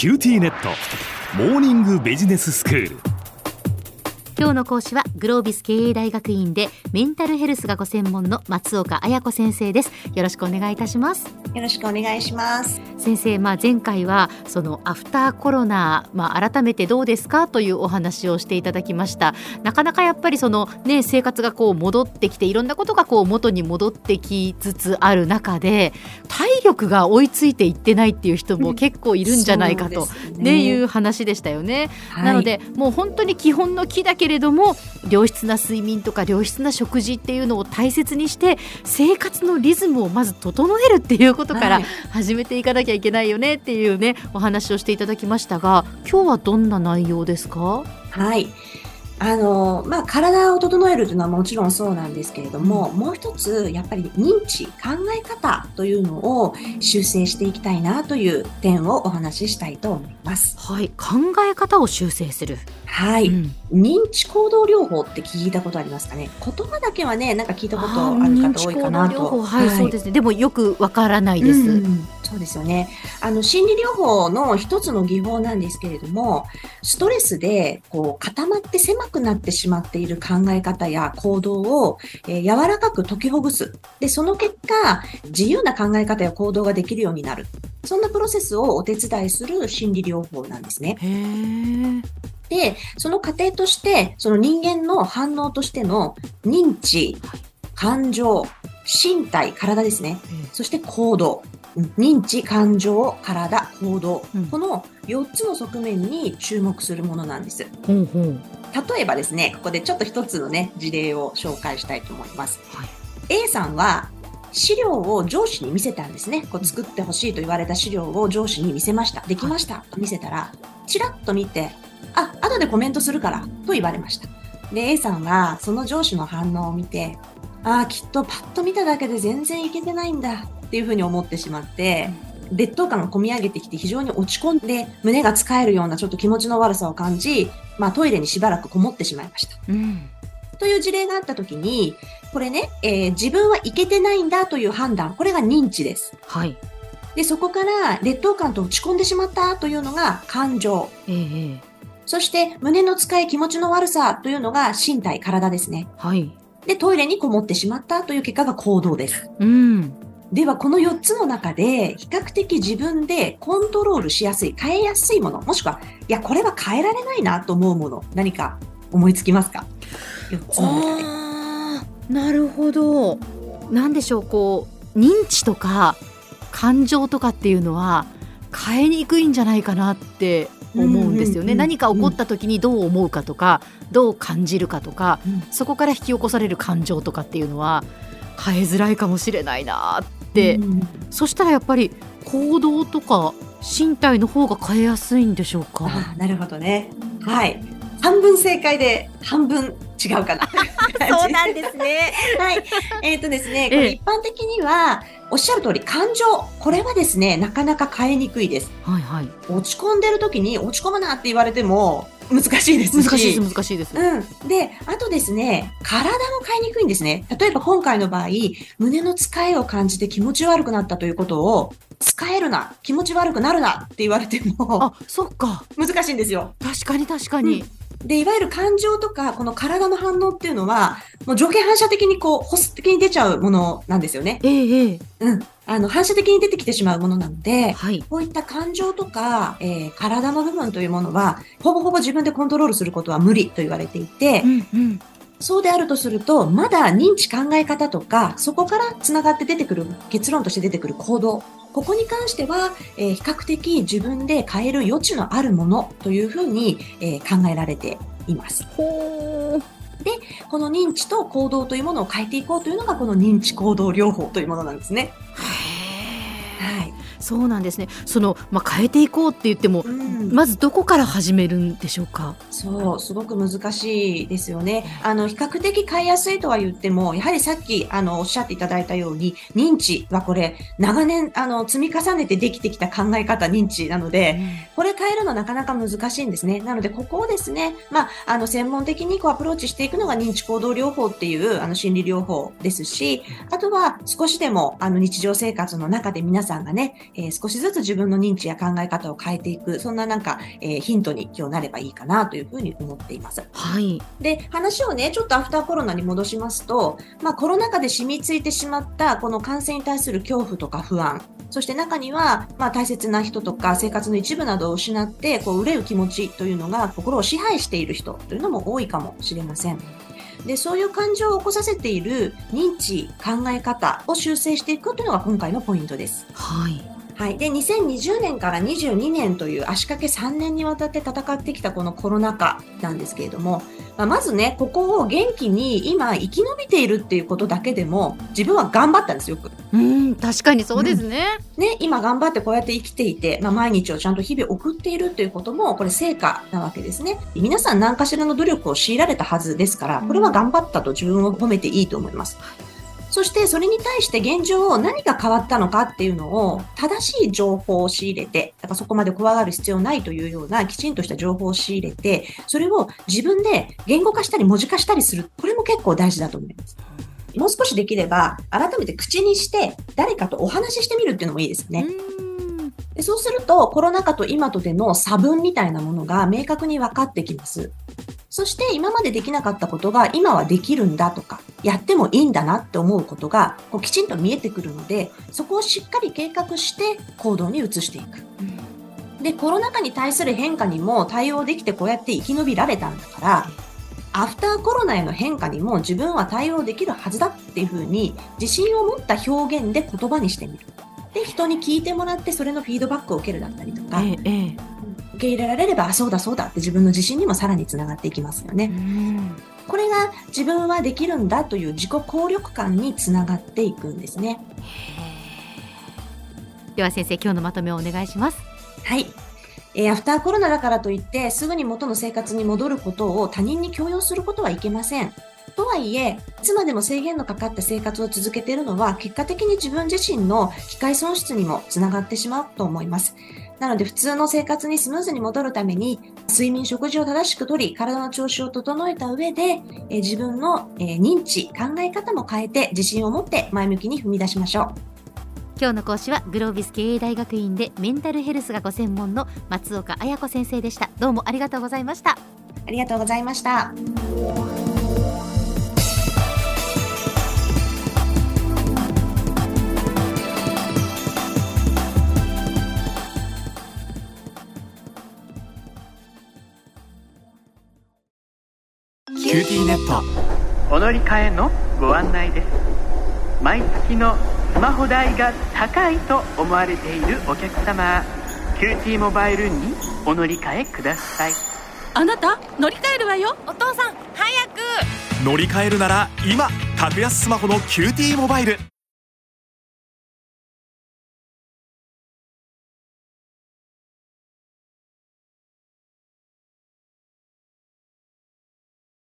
QTnetモーニングビジネススクール。今日の講師はグロービス経営大学院でメンタルヘルスがご専門の松岡彩子先生です。よろしくお願いいたします。よろしくお願いします。先生まあ前回はそのアフターコロナまあ改めてどうですか？というお話をしていただきました。なかなかやっぱりそのね生活がこう戻ってきていろんなことがこう元に戻ってきつつある中で体力が追いついていってないっていう人も結構いるんじゃないかと、ね、いう話でしたよね、はい、なのでもう本当に基本の木だけれども良質な睡眠とか良質な食事っていうのを大切にして生活のリズムをまず整えるっていうことから始めていかなきゃいけないよねっていうねお話をしていただきましたが今日はどんな内容ですか？はいあの、まあ、体を整えるというのはもちろんそうなんですけれども、もう一つ、やっぱり認知、考え方というのを修正していきたいなという点をお話ししたいと思います。はい。考え方を修正する。はい、うん、認知行動療法って聞いたことありますかね？言葉だけはねなんか聞いたことある方多いかなと。はい、はい、そうですね。でもよくわからないです、うん、そうですよね。あの心理療法の一つの技法なんですけれどもストレスでこう固まって狭くなってしまっている考え方や行動を、えー、柔らかく解きほぐす。でその結果自由な考え方や行動ができるようになる。そんなプロセスをお手伝いする心理療法なんですね。で、その過程として、その人間の反応としての認知、感情、身体、体ですね。そして行動。認知、感情、体、行動。うん、この4つの側面に注目するものなんです。うんうん、例えばですね、ここでちょっと一つのね、事例を紹介したいと思います。はい、A さんは資料を上司に見せたんですね。こう作ってほしいと言われた資料を上司に見せました。できました。と見せたら、ちらっと見て、あ、後でコメントするからと言われました。で、A さんはその上司の反応を見て、ああ、きっとパッと見ただけで全然いけてないんだっていうふうに思ってしまって、劣等感が込み上げてきて非常に落ち込んで胸が使えるようなちょっと気持ちの悪さを感じ、まあトイレにしばらくこもってしまいました。うん、という事例があった時に、これね、えー、自分はいけてないんだという判断、これが認知です。はい。で、そこから劣等感と落ち込んでしまったというのが感情。えー、そして胸の使い気持ちの悪さというのが身体、体ですね。はい。で、トイレにこもってしまったという結果が行動です。うん。では、この4つの中で、比較的自分でコントロールしやすい、変えやすいもの、もしくは、いや、これは変えられないなと思うもの、何か思いつきますか ?4 つの中で。なるほど。なんでしょう、こう、認知とか感情とかっていうのは変えにくいんじゃないかなって思うんですよね、何か起こった時にどう思うかとか、どう感じるかとか、そこから引き起こされる感情とかっていうのは変えづらいかもしれないなって、そしたらやっぱり行動とか身体の方が変えやすいんでしょうか？なるほどね。はい。半分正解で半分違うかな。そうなんですね。はい。えっ、ー、とですね、これ一般的には、おっしゃる通り、感情。これはですね、なかなか変えにくいです。はいはい。落ち込んでる時に、落ち込むなって言われても、難しいですし。難しいです、難しいです。うん。で、あとですね、体も変えにくいんですね。例えば今回の場合、胸の使いを感じて気持ち悪くなったということを、使えるな、気持ち悪くなるなって言われても、あ、そっか。難しいんですよ。確かに確かに。うんで、いわゆる感情とか、この体の反応っていうのは、もう条件反射的にこう、保守的に出ちゃうものなんですよね。ええうん。あの、反射的に出てきてしまうものなので、はい、こういった感情とか、えー、体の部分というものは、ほぼほぼ自分でコントロールすることは無理と言われていて、うんうんそうであるとすると、まだ認知考え方とか、そこから繋がって出てくる、結論として出てくる行動。ここに関しては、えー、比較的自分で変える余地のあるものというふうに、えー、考えられています。で、この認知と行動というものを変えていこうというのが、この認知行動療法というものなんですね。はい。そうなんですね。そのまあ変えていこうって言っても、うん、まずどこから始めるんでしょうか？そう、すごく難しいですよね。あの比較的変えやすいとは言っても、やはりさっきあのおっしゃっていただいたように、認知はこれ長年あの積み重ねてできてきた考え方認知なので、うん、これ変えるのなかなか難しいんですね。なのでここをですね、まああの専門的にこうアプローチしていくのが認知行動療法っていうあの心理療法ですし、あとは少しでもあの日常生活の中で皆さんがね、えー少しずつ自分の認知や考え方を変えていく、そんななんか、えーヒントに今日なればいいかなというふうに思っています。はい。で、話をね、ちょっとアフターコロナに戻しますと、まあコロナ禍で染みついてしまったこの感染に対する恐怖とか不安、そして中には、まあ大切な人とか生活の一部などを失って、こう憂う気持ちというのが心を支配している人というのも多いかもしれません。で、そういう感情を起こさせている認知、考え方を修正していくというのが今回のポイントです。はい。はい。で、2020年から22年という足掛け3年にわたって戦ってきたこのコロナ禍なんですけれども、まあ、まずね、ここを元気に今生き延びているっていうことだけでも、自分は頑張ったんですよく。うん、確かにそうですね。ね、今頑張ってこうやって生きていて、まあ、毎日をちゃんと日々送っているっていうことも、これ成果なわけですね。皆さん何かしらの努力を強いられたはずですから、これは頑張ったと自分を褒めていいと思います。そしてそれに対して現状何が変わったのかっていうのを正しい情報を仕入れて、だからそこまで怖がる必要ないというようなきちんとした情報を仕入れて、それを自分で言語化したり文字化したりする。これも結構大事だと思います。もう少しできれば、改めて口にして誰かとお話ししてみるっていうのもいいですよね。うんでそうすると、コロナ禍と今とでの差分みたいなものが明確に分かってきます。そして今までできなかったことが今はできるんだとか、やってもいいんだなって思うことがこうきちんと見えてくるので、そこをしっかり計画して行動に移していく。で、コロナ禍に対する変化にも対応できてこうやって生き延びられたんだから、アフターコロナへの変化にも自分は対応できるはずだっていうふうに自信を持った表現で言葉にしてみる。で、人に聞いてもらってそれのフィードバックを受けるだったりとか、ええええ受け入れられれば、あそうだそうだって自分の自信にもさらにつながっていきますようね。んこれが自分はできるんだという自己効力感につながっていくんですね。では先生今日のまとめをお願いします。はい。えーアフターコロナだからといって、すぐに元の生活に戻ることを他人に強要することはいけません。とはいえ、いつまでも制限のかかった生活を続けているのは、結果的に自分自身の機械損失にもつながってしまうと思います。なので、普通の生活にスムーズに戻るために、睡眠、食事を正しくとり、体の調子を整えた上で、え自分の、え認知、考え方も変えて、自信を持って前向きに踏み出しましょう。今日の講師はグロービス経営大学院でメンタルヘルスがご専門の松岡彩子先生でした。どうもありがとうございました。ありがとうございました。QTnet お乗り換えのご案内です毎月のスマホ代が高いと思われているお客様 QTモバイルにお乗り換えください。あなた乗り換えるわよ。お父さん早く。乗り換えるなら今格安スマホの QTモバイル